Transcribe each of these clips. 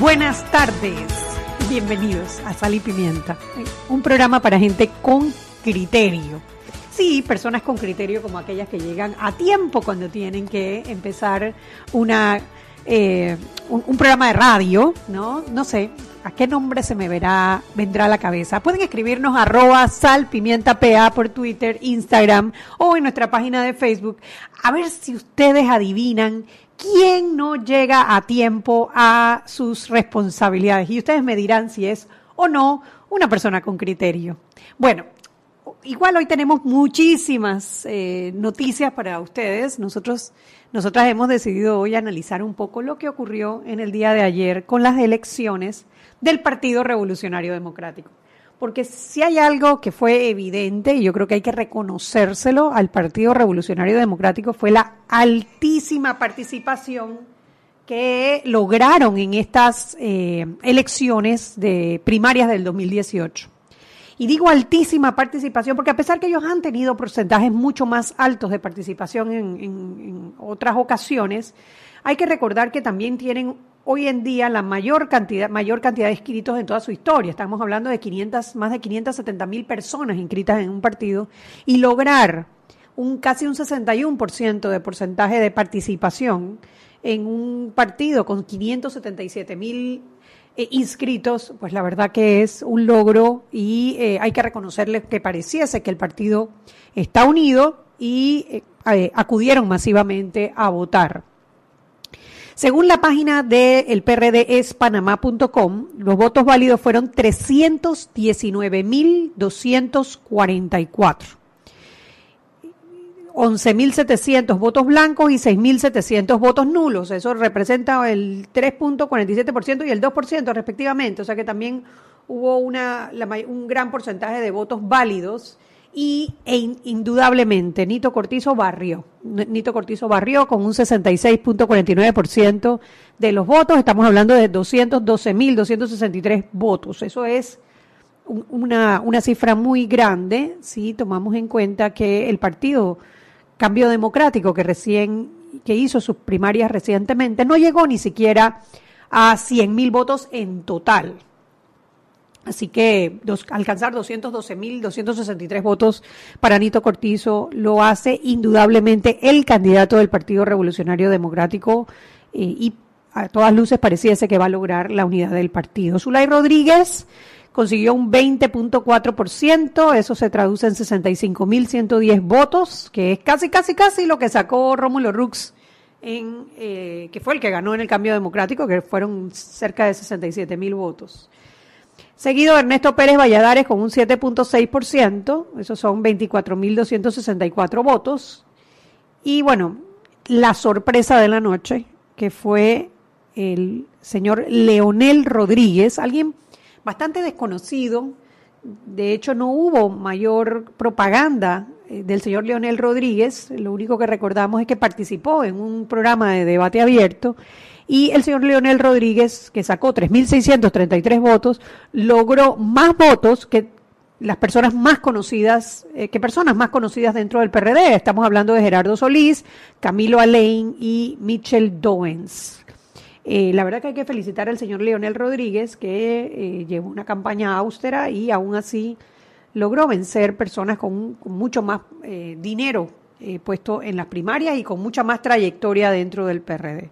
Buenas tardes, bienvenidos a Sal y Pimienta, un programa para gente con criterio. Sí, personas con criterio como aquellas que llegan a tiempo cuando tienen que empezar una eh, un, programa de radio, ¿no? No sé, ¿a qué nombre se me verá, vendrá a la cabeza? Pueden escribirnos arroba salpimientapa por Twitter, Instagram o en nuestra página de Facebook. A ver si ustedes adivinan quién no llega a tiempo a sus responsabilidades. Y ustedes me dirán si es o no una persona con criterio. Bueno, igual hoy tenemos muchísimas eh, noticias para ustedes. Nosotros, nosotras hemos decidido hoy analizar un poco lo que ocurrió en el día de ayer con las elecciones del Partido Revolucionario Democrático. Porque si hay algo que fue evidente, y yo creo que hay que reconocérselo al Partido Revolucionario Democrático, fue la altísima participación que lograron en estas eh, elecciones de primarias del 2018. Y digo altísima participación porque a pesar que ellos han tenido porcentajes mucho más altos de participación en, otras ocasiones, hay que recordar que también tienen hoy en día la mayor cantidad, mayor cantidad de inscritos en toda su historia. Estamos hablando de 500, más de 570 mil personas inscritas en un partido y lograr un casi un 61% de porcentaje de participación en un partido con 577 mil eh, inscritos, pues la verdad que es un logro y eh, hay que reconocerle que pareciese que el partido está unido y eh, acudieron masivamente a votar. Según la página del PRD es panamá.com, los votos válidos fueron 319.244. 11.700 votos blancos y 6.700 votos nulos. Eso representa el 3.47% y el 2% respectivamente. O sea que también hubo una, la, un gran porcentaje de votos válidos y e indudablemente Nito Cortizo barrió. Nito Cortizo barrió con un 66.49% de los votos. Estamos hablando de 212.263 votos. Eso es una, una cifra muy grande si tomamos en cuenta que el partido Cambio Democrático que recién que hizo sus primarias recientemente no llegó ni siquiera a 100.000 votos en total. Así que dos, alcanzar 212.263 votos para Nito Cortizo lo hace indudablemente el candidato del Partido Revolucionario Democrático eh, y a todas luces pareciese que va a lograr la unidad del partido. Zulay Rodríguez consiguió un 20.4%, eso se traduce en 65.110 votos, que es casi, casi, casi lo que sacó Rómulo Rux, en, eh, que fue el que ganó en el cambio democrático, que fueron cerca de 67.000 votos. Seguido Ernesto Pérez Valladares con un 7.6%, esos son 24.264 votos. Y bueno, la sorpresa de la noche, que fue el señor Leonel Rodríguez, alguien bastante desconocido. De hecho, no hubo mayor propaganda del señor Leonel Rodríguez. Lo único que recordamos es que participó en un programa de debate abierto y el señor Leonel Rodríguez, que sacó 3.633 votos, logró más votos que las personas más conocidas, eh, que personas más conocidas dentro del PRD. Estamos hablando de Gerardo Solís, Camilo Alain y Michel Doens. Eh, la verdad que hay que felicitar al señor Leonel Rodríguez, que eh, llevó una campaña austera y aún así logró vencer personas con, con mucho más eh, dinero puesto en las primarias y con mucha más trayectoria dentro del PRD.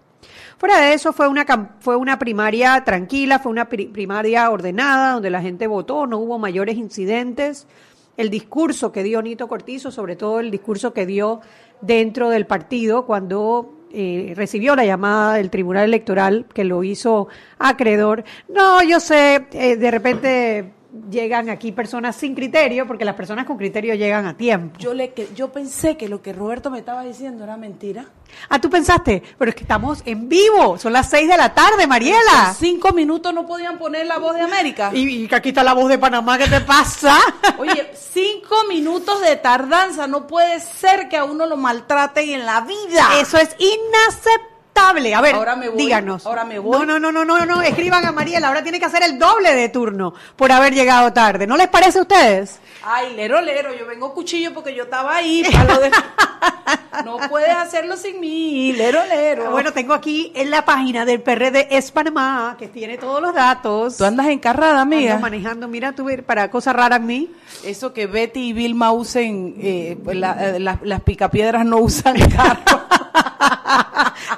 Fuera de eso, fue una, fue una primaria tranquila, fue una primaria ordenada, donde la gente votó, no hubo mayores incidentes. El discurso que dio Nito Cortizo, sobre todo el discurso que dio dentro del partido cuando eh, recibió la llamada del Tribunal Electoral, que lo hizo acreedor. No, yo sé, eh, de repente llegan aquí personas sin criterio, porque las personas con criterio llegan a tiempo. Yo, le, yo pensé que lo que Roberto me estaba diciendo era mentira. Ah, tú pensaste, pero es que estamos en vivo, son las seis de la tarde, Mariela. En cinco minutos no podían poner la voz de América. Y, y aquí está la voz de Panamá, ¿qué te pasa? Oye, cinco minutos de tardanza, no puede ser que a uno lo maltraten en la vida. Eso es inaceptable A ver, Ahora me voy, díganos. ahora me voy. No, no, no, no, no, no, escriban a Mariela, ahora tiene que hacer el doble de turno por haber llegado tarde. ¿No les parece a ustedes? Ay, lero, lero, yo vengo cuchillo porque yo estaba ahí. para lo de- No puedes hacerlo sin mí, lero, lero. Bueno, tengo aquí en la página del PRD Es Panamá, que tiene todos los datos. tú andas encarrada, amiga. Ando manejando, mira, tú para cosas raras a mí. Eso que Betty y Vilma usen, eh, pues la- eh, las- las picapiedras no usan carro.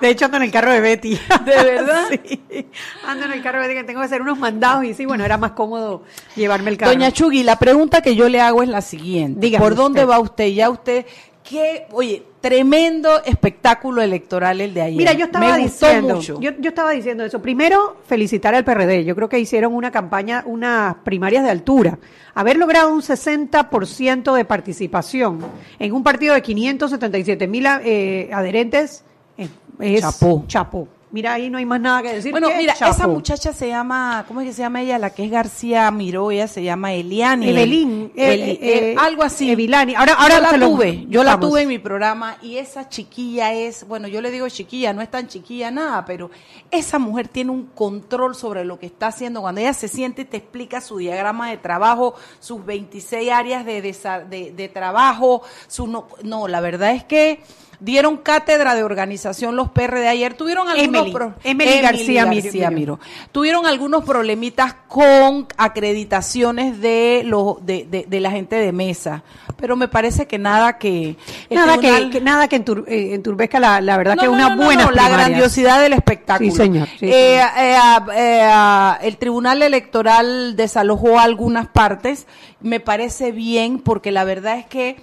De hecho, ando en el carro de Betty. ¿De verdad? Sí. Ando en el carro de Betty, que tengo que hacer unos mandados y sí, bueno, era más cómodo llevarme el carro. Doña Chugui, la pregunta que yo le hago es la siguiente. Dígame ¿Por dónde usted. va usted? Ya usted, qué, oye, tremendo espectáculo electoral el de ayer. Mira, yo estaba Me diciendo, mucho. Yo, yo estaba diciendo eso. Primero, felicitar al PRD. Yo creo que hicieron una campaña, unas primarias de altura. Haber logrado un 60% de participación en un partido de 577 mil eh, adherentes eh, es Chapó. chapó. Mira, ahí no hay más nada que decir. Bueno, mira, esa muchacha se llama, ¿cómo es que se llama ella? La que es García Miró, ella se llama Eliani. Evelyn, eh, Eli- eh, eh, algo así. Evilani. Ahora- ahora yo la lo tuve, yo la tuve en mi programa y esa chiquilla es, bueno, yo le digo chiquilla, no es tan chiquilla nada, pero esa mujer tiene un control sobre lo que está haciendo. Cuando ella se siente y te explica su diagrama de trabajo, sus 26 áreas de, de, de trabajo, su no, no, la verdad es que dieron cátedra de organización los PR de ayer, tuvieron algunos Emily, pro- Emily García García. Tuvieron algunos problemitas con acreditaciones de, los de, de, de la gente de mesa, pero me parece que nada que... Nada que, tribunal- que- nada que entur- eh, enturbezca la, la verdad No, que no, una no, buena la grandiosidad del espectáculo. Sí, señor, sí, Eh, eh, ah, eh, ah, el Tribunal Electoral desalojó algunas partes. Me parece bien porque la verdad es que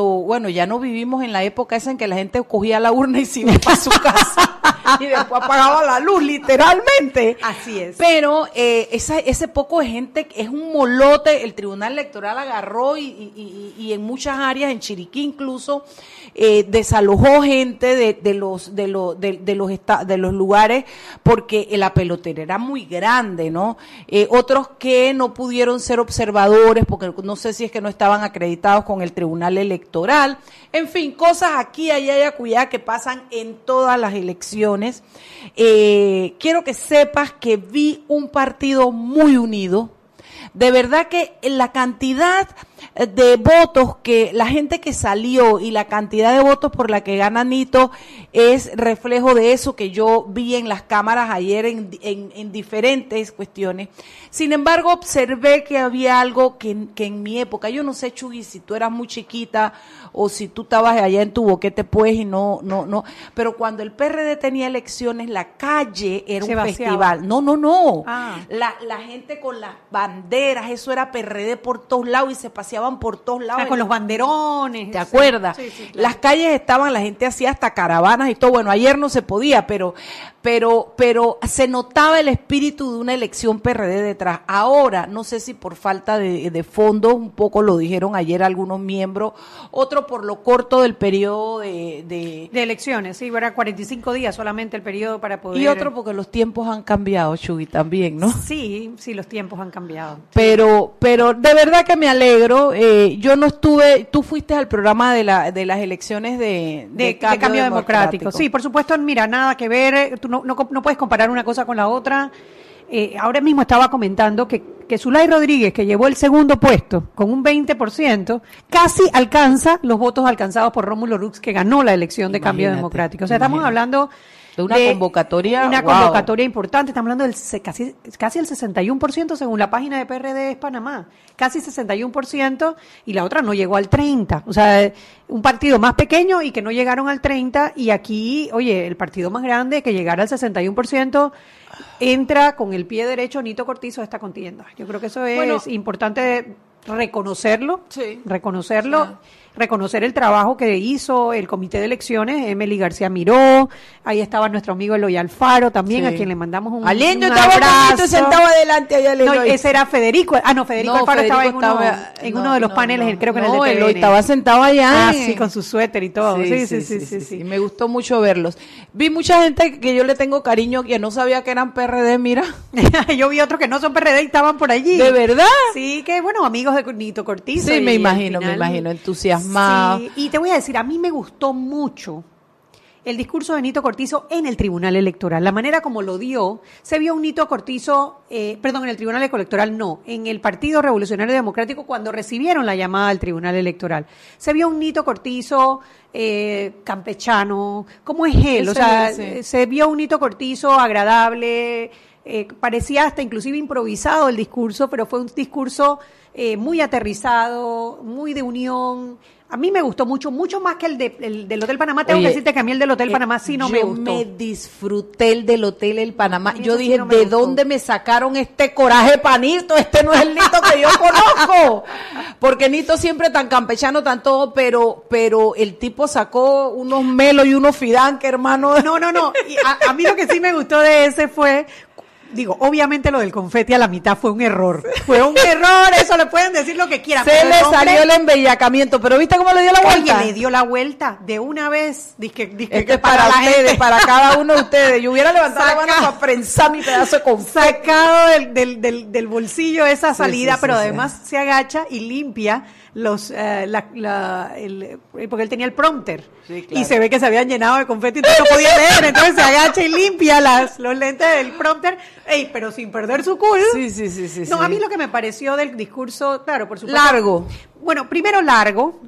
bueno, ya no vivimos en la época esa en que la gente cogía la urna y se iba para su casa y después apagaba la luz, literalmente. Así es. Pero eh, esa, ese poco de gente es un molote. El Tribunal Electoral agarró y, y- y- en muchas áreas, en Chiriquí incluso, eh, desalojó gente de, de los de los de, de los esta- de los lugares porque la pelotera era muy grande, ¿no? Eh, otros que no pudieron ser observadores porque no sé si es que no estaban acreditados con el Tribunal Electoral. En fin, cosas aquí, allá y acullá que pasan en todas las elecciones. Eh, quiero que sepas que vi un partido muy unido. De verdad que la cantidad de votos que la gente que salió y la cantidad de votos por la que gana Nito es reflejo de eso que yo vi en las cámaras ayer en, en- en diferentes cuestiones. Sin embargo, observé que había algo que, que en mi época, yo no sé, Chugui, si tú eras muy chiquita o si tú estabas allá en tu boquete, pues, y no, no, no. Pero cuando el PRD tenía elecciones, la calle era Se un vaciaba. festival. No, no, no. Ah. La, la gente con las banderas, eso era PRD por todos lados y se paseaban por todos O lados. sea, con los banderones. ¿Te acuerdas? Sí, sí, claro. Las calles estaban, la gente hacía hasta caravanas y todo. Bueno, ayer no se podía, pero, pero, pero se notaba el espíritu de una elección PRD detrás. Ahora, no sé si por falta de, de fondos, un poco lo dijeron ayer algunos miembros, otro por lo corto del periodo de, de- De elecciones, sí, era 45 días solamente el periodo para poder. y otro porque los tiempos han cambiado, Chugui, también, ¿no? Sí, sí, los tiempos han cambiado. Pero, pero de verdad que me alegro. Eh, yo no estuve, tú fuiste al programa de, la, de las elecciones de, De, de cambio, democrático. Sí, por supuesto, mira, nada que ver, tú no, no, no puedes comparar una cosa con la otra. Eh, ahora mismo estaba comentando que, que Zulay Rodríguez, que llevó el segundo puesto con un 20%, casi alcanza los votos alcanzados por Rómulo Rux, que ganó la elección de cambio democrático. O sea, estamos hablando De una convocatoria, Una wow. convocatoria importante. Estamos hablando del casi, casi el 61% según la página de PRD es Panamá. Casi 61% y la otra no llegó al 30%. O sea, un partido más pequeño y que no llegaron al 30% y aquí, oye, el partido más grande que llegara al 61% entra con el pie derecho Nito Cortizo a esta contienda. Yo creo que eso es Bueno, importante reconocerlo, Sí. reconocerlo, Sí. Reconocer el trabajo que hizo el comité de elecciones, Emily García Miró, ahí estaba nuestro amigo Eloy Alfaro también, Sí. a quien le mandamos un, Aliendo un estaba abrazo. sentado adelante allá No, Eloy. ese era Federico, ah no, Federico No, Alfaro estaba en, Federico uno, estaba- en no, uno de los no, paneles, no. creo que no, en el de Eloy estaba sentado allá. Ah, en- sí, con su suéter y todo. Sí, sí, sí, sí, sí. Me gustó mucho verlos. Vi mucha gente que yo le tengo cariño que no sabía que eran PRD, mira. Yo vi otros que no son PRD y estaban por allí. ¿De verdad? Sí, que bueno, amigos de Nito Cortizo. Sí, me imagino, me imagino, entusiasmado. Sí, y te voy a decir, a mí me gustó mucho el discurso de Nito Cortizo en el Tribunal Electoral. La manera como lo dio, se vio un Nito Cortizo, eh, perdón, en el Tribunal Electoral no, en el Partido Revolucionario Democrático cuando recibieron la llamada al Tribunal Electoral. Se vio un Nito Cortizo eh, campechano, ¿cómo es él? O sea, se vio un Nito Cortizo agradable, eh, parecía hasta inclusive improvisado el discurso, pero fue un discurso eh, muy aterrizado, muy de unión. A mí me gustó mucho, mucho más que el, de, el del Hotel Panamá. Tengo que decirte que a mí el del Hotel eh, Panamá sí no me gustó. Yo me disfruté el del Hotel El Panamá. Yo dije, ¿de dónde me sacaron este coraje panito? Este no es el Nito que yo conozco. Porque Nito siempre tan campechano, tan todo, pero, pero el tipo sacó unos melos y unos fidanque, hermano. No, no, no. a, a mí lo que sí me gustó de ese fue digo, obviamente lo del confeti a la mitad fue un error. Fue un error, eso le pueden decir lo que quieran. Se le salió el embellacamiento, pero ¿viste cómo le dio la vuelta? Oye, le dio la vuelta de una vez. Dice, dice que para, ustedes, para cada uno de ustedes. Yo hubiera levantado la mano para prensar mi pedazo de confeti. Sacado del, del, del, bolsillo esa salida, pero además se agacha y limpia los eh, la, la, el, eh, porque él tenía el prompter. Y se ve que se habían llenado de confeti y no podía leer. Entonces se agacha y limpia las los lentes del prompter. Ey, pero sin perder su cool. Sí, sí, sí, sí no a mí lo que me pareció del discurso claro por supuesto. Largo. Bueno primero largo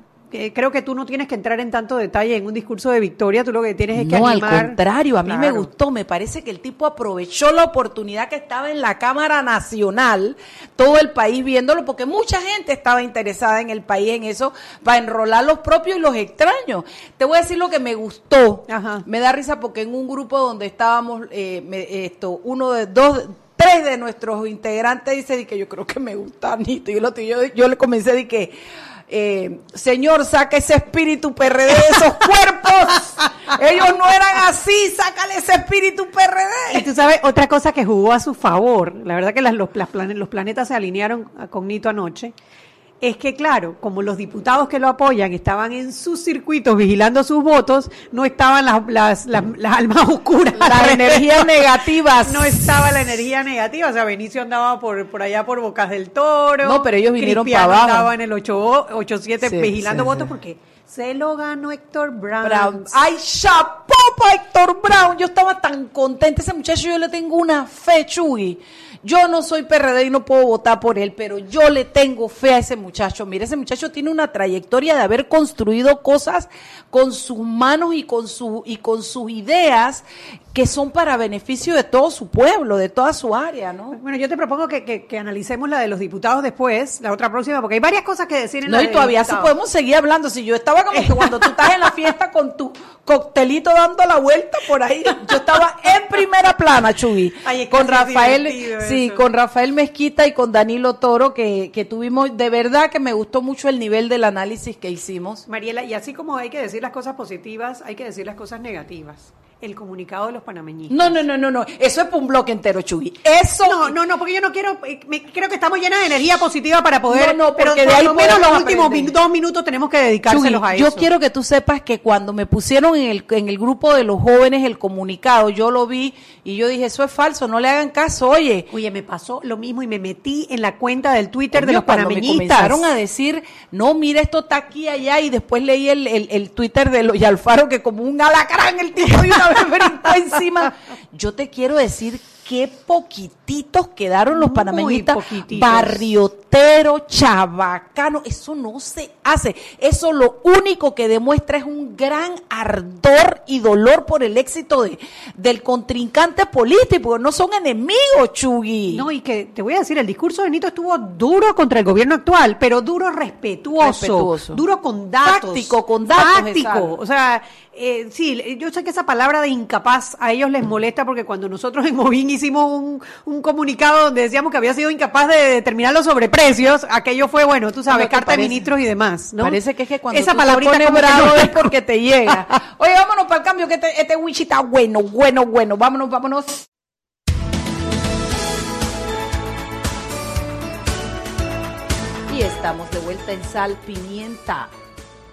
creo que tú no tienes que entrar en tanto detalle en un discurso de victoria, tú lo que tienes es que no, al contrario, a mí me gustó, me parece que el tipo aprovechó la oportunidad que estaba en la Cámara Nacional, todo el país viéndolo, porque mucha gente estaba interesada en el país en eso, para enrolar los propios y los extraños. Te voy a decir lo que me gustó, me da risa porque en un grupo donde estábamos, eh, esto, uno de dos tres de nuestros integrantes dice que yo creo que me gusta Anito. Y yo, yo, yo le comencé de que eh, Señor, saca ese espíritu PRD de esos cuerpos. Ellos no eran así, sácale ese espíritu PRD. Y tú sabes, otra cosa que jugó a su favor, la verdad que los, los planetas se alinearon con Nito anoche, es que, claro, como los diputados que lo apoyan estaban en sus circuitos vigilando sus votos, no estaban las, las, las, almas oscuras. Las energías negativas. No estaba la energía negativa. O sea, Benicio andaba por, por allá por Bocas del Toro. No, pero ellos vinieron para abajo. Estaba en el 8-7 vigilando votos porque se lo ganó Héctor Brown. Brown. ¡Ay, chapó para Héctor Brown! Yo estaba tan contenta. Ese muchacho yo le tengo una fe, Chuy. Yo no soy PRD y no puedo votar por él, pero yo le tengo fe a ese muchacho. Mire, ese muchacho tiene una trayectoria de haber construido cosas con sus manos y con, su, y con sus ideas que son para beneficio de todo su pueblo, de toda su área, ¿no? Bueno, yo te propongo que, que, analicemos la de los diputados después, la otra próxima, porque hay varias cosas que decir en no, la y todavía sí podemos seguir hablando. Si yo estaba como que cuando tú estás en la fiesta con tu coctelito dando la vuelta por ahí, yo estaba en primera plana, Chuy, con Rafael, sí, con Rafael Mezquita y con Danilo Toro, que, que tuvimos, de verdad que me gustó mucho el nivel del análisis que hicimos. Mariela, y así como hay que decir las cosas positivas, hay que decir las cosas negativas el comunicado de los panameñistas. No, no, no, no, no. Eso es para un bloque entero, Chuy. Eso. No, no, no, porque yo no quiero. Eh, creo que estamos llenas de energía positiva para poder. No, no, pero de ahí lo menos los últimos dos minutos tenemos que dedicárselos a eso. Yo quiero que tú sepas que cuando me pusieron en el, en el grupo de los jóvenes el comunicado, yo lo vi y yo dije, eso es falso, no le hagan caso, oye. Oye, me pasó lo mismo y me metí en la cuenta del Twitter de los panameñistas. Me comenzaron a decir, no, mira, esto está aquí, allá, y después leí el, el, el Twitter de los y Alfaro que como un alacrán el tipo de una encima. Yo te quiero decir qué poquititos quedaron los panameñistas. Barriotero, chabacano, eso no se hace. Eso lo único que demuestra es un gran ardor y dolor por el éxito de, del contrincante político, no son enemigos, Chugui. No, y que te voy a decir, el discurso de Nito estuvo duro contra el gobierno actual, pero duro respetuoso, duro con datos. Táctico, con datos. Táctico, o sea, eh, sí, yo sé que esa palabra de incapaz a ellos les molesta porque cuando nosotros en Movín hicimos un, un comunicado donde decíamos que había sido incapaz de determinar los sobreprecios, aquello fue, bueno, tú sabes, carta de ministros y demás, ¿no? Parece que es que cuando esa palabra bravo es porque te llega. Oye, vámonos para el cambio que este, este wichi está bueno, bueno, bueno. Vámonos, vámonos. Y estamos de vuelta en Sal Pimienta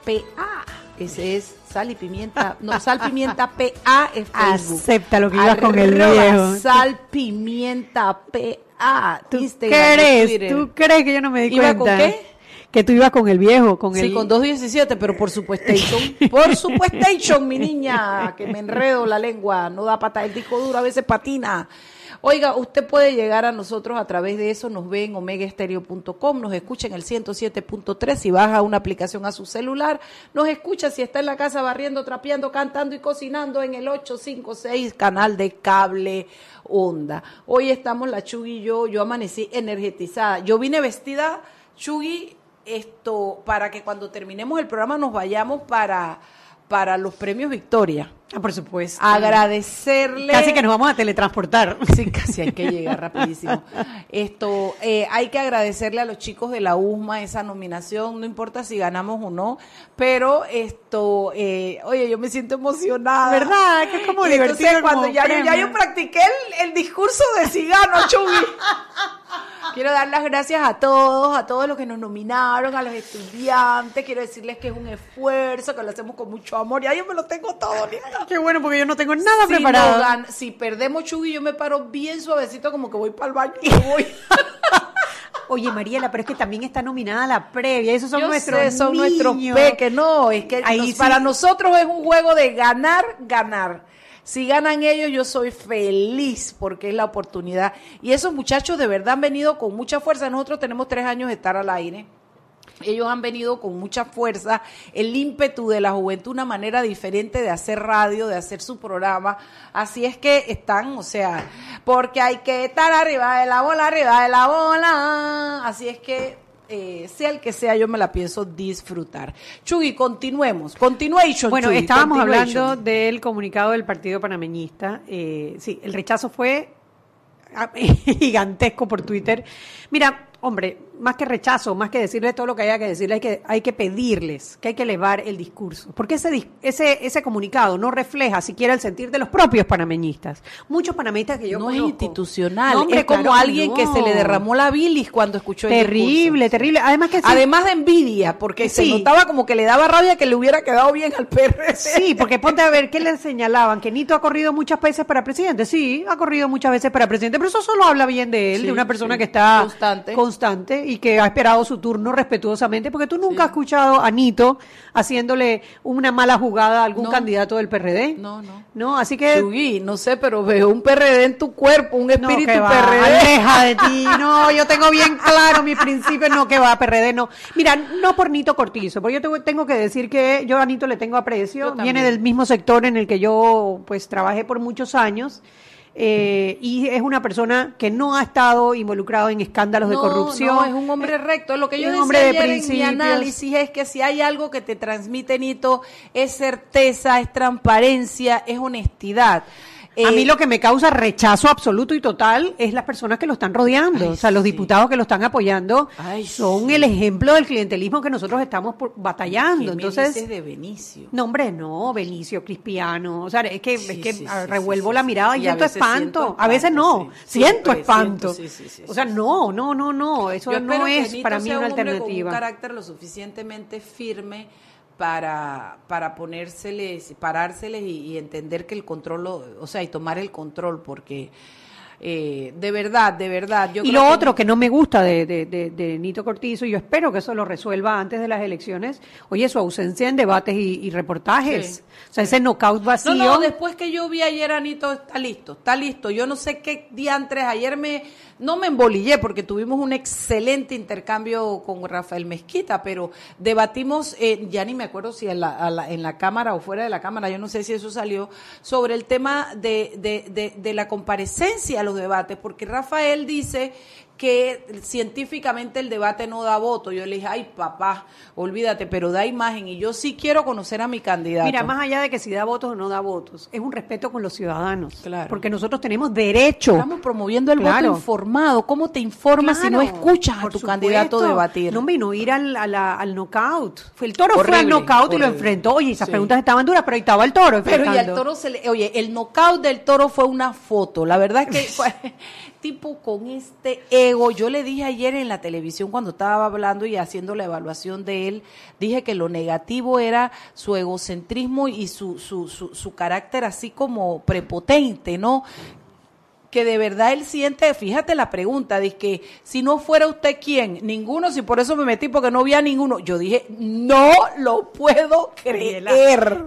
PA. Ese es sal y pimienta, no, sal pimienta PA es Facebook. Acepta lo que ibas con el viejo. Sal pimienta PA. ¿Tú crees? ¿Tú crees que yo no me di ¿Iba cuenta? con qué? que tú ibas con el viejo, con Sí, el... con 2.17, pero por supuestation. por supuestation, mi niña, que me enredo la lengua, no da pata, el disco duro a veces patina. Oiga, usted puede llegar a nosotros a través de eso, nos ve en omegaestereo.com, nos escucha en el 107.3, si baja una aplicación a su celular, nos escucha si está en la casa barriendo, trapeando, cantando y cocinando en el 856 canal de cable onda. Hoy estamos la Chugui y yo, yo amanecí energetizada. Yo vine vestida, Chugui, esto, para que cuando terminemos el programa nos vayamos para, para los premios Victoria. Ah, por supuesto. Agradecerle. Casi que nos vamos a teletransportar. Sí, casi hay que llegar rapidísimo. Esto, eh, hay que agradecerle a los chicos de la USMA esa nominación, no importa si ganamos o no, pero esto, eh, oye, yo me siento emocionada. ¿Verdad? Que es como Y entonces divertido cuando ya, yo- ya premio. yo practiqué el, el discurso de si gano, Chubi. Quiero dar las gracias a todos, a todos los que nos nominaron, a los estudiantes. Quiero decirles que es un esfuerzo, que lo hacemos con mucho amor. Ya yo me lo tengo todo, linda. Qué bueno, porque yo no tengo nada Si, preparado. no gan- si perdemos Chugui, yo me paro bien suavecito, como que voy para el baño y voy. Oye, Mariela, pero es que también está nominada la previa. Esos son Yo nuestros sé, son nuestros niños. peques. No, es que Ahí nos- sí. para nosotros es un juego de ganar, ganar. Si ganan ellos, yo soy feliz porque es la oportunidad. Y esos muchachos de verdad han venido con mucha fuerza. Nosotros tenemos tres años de estar al aire. Ellos han venido con mucha fuerza, el ímpetu de la juventud, una manera diferente de hacer radio, de hacer su programa. Así es que están, o sea, porque hay que estar arriba de la bola, arriba de la bola. Así es que, eh, sea el que sea, yo me la pienso disfrutar. Chugui, continuemos. Continuation. Bueno, estábamos continuation. hablando del comunicado del Partido Panameñista. Eh, sí, el rechazo fue ah, gigantesco por Twitter. Mira, hombre, más que rechazo, más que decirles todo lo que haya que decirles, hay que, hay que pedirles que hay que elevar el discurso. Porque ese, ese, ese comunicado no refleja siquiera el sentir de los propios panameñistas. Muchos panameñistas que yo no es conozco. institucional, No, hombre, es como claro alguien que se le derramó la bilis cuando escuchó el Terrible, discurso. terrible. Además que sí, Además de envidia, porque se Sí. notaba como que le daba rabia que le hubiera quedado bien al PRD. Sí, porque ponte a ver, ¿qué le señalaban? Que Nito ha corrido muchas veces para presidente. Sí, ha corrido muchas veces para presidente, pero eso solo habla bien de él, Sí, de una persona que está Constante. constante y que ha esperado su turno respetuosamente, porque tú nunca has escuchado a Nito haciéndole una mala jugada a algún No. candidato del PRD. No, no. No, así que... No sé, pero veo un PRD en tu cuerpo, un No, espíritu va, PRD. aleja de ti. No, yo tengo bien claro mi principio, no que va, PRD, no. Mira, no por Nito Cortizo, porque yo tengo, que decir que yo a Nito le tengo aprecio, viene del mismo sector en el que yo pues trabajé por muchos años. Eh, y es una persona que no ha estado involucrado en escándalos de corrupción. No, es un hombre recto. Lo que yo decía hombre de ayer en mi análisis es que si hay algo que te transmite, Nito, es certeza, es transparencia, es honestidad. A Eh, mí lo que me causa rechazo absoluto y total es las personas que lo están rodeando. Ay, o sea, los diputados que lo están apoyando Ay, son sí. el ejemplo del clientelismo que nosotros estamos por- ¿qué batallando. me Entonces, dices de Benicio? No, hombre, no, Benicio, Crispiano. O sea, es que, Sí, es que ah, revuelvo la mirada y, Y siento espanto. siento A veces no, siento espanto. siento, o sea, no, no, no, no. Eso Yo no es para mí sea una un alternativa. Con un carácter lo suficientemente firme para, para ponérseles, parárseles y, y entender que el control, lo- o sea, y tomar el control, porque eh, de verdad, de verdad. Yo y creo lo otro que no me gusta de, de, de- de Nito Cortizo, y yo espero que eso lo resuelva antes de las elecciones, oye, su ausencia en debates y, y reportajes. Sí, o sea, ese knockout vacío. No, no, después que yo vi ayer a Anito, está listo, está listo. Yo no sé qué diantres, ayer me, no me embolillé porque tuvimos un excelente intercambio con Rafael Mezquita, pero debatimos, eh, ya ni me acuerdo si en la, a la- en la cámara o fuera de la cámara, yo no sé si eso salió, sobre el tema de, de, de, de la comparecencia a los debates, porque Rafael dice que científicamente el debate no da voto. Yo le dije, ay papá, olvídate, pero da imagen y yo sí quiero conocer a mi candidato. Mira, más allá de que si da votos o no da votos, es un respeto con los ciudadanos. Claro. Porque nosotros tenemos derecho. Estamos promoviendo el Claro. voto informado. ¿Cómo te informas si no Claro, escuchas a tu supuesto. candidato debatir? No, vino ir al, a la- al knockout. El toro fue al Horrible, knockout y lo horrible. enfrentó. Oye, esas Sí. preguntas estaban duras, pero ahí estaba el toro. Pero y al toro se le, oye, el knockout del toro fue una foto. La verdad es que fue tipo con este ego. Yo le dije ayer en la televisión cuando estaba hablando y haciendo la evaluación de él, dije que lo negativo era su egocentrismo y su, su, su, su carácter así como prepotente, ¿no? Que de verdad él siente, fíjate la pregunta, dice que si no fuera usted quién, ninguno, si por eso me metí porque no vi a ninguno. Yo dije, no lo puedo creer.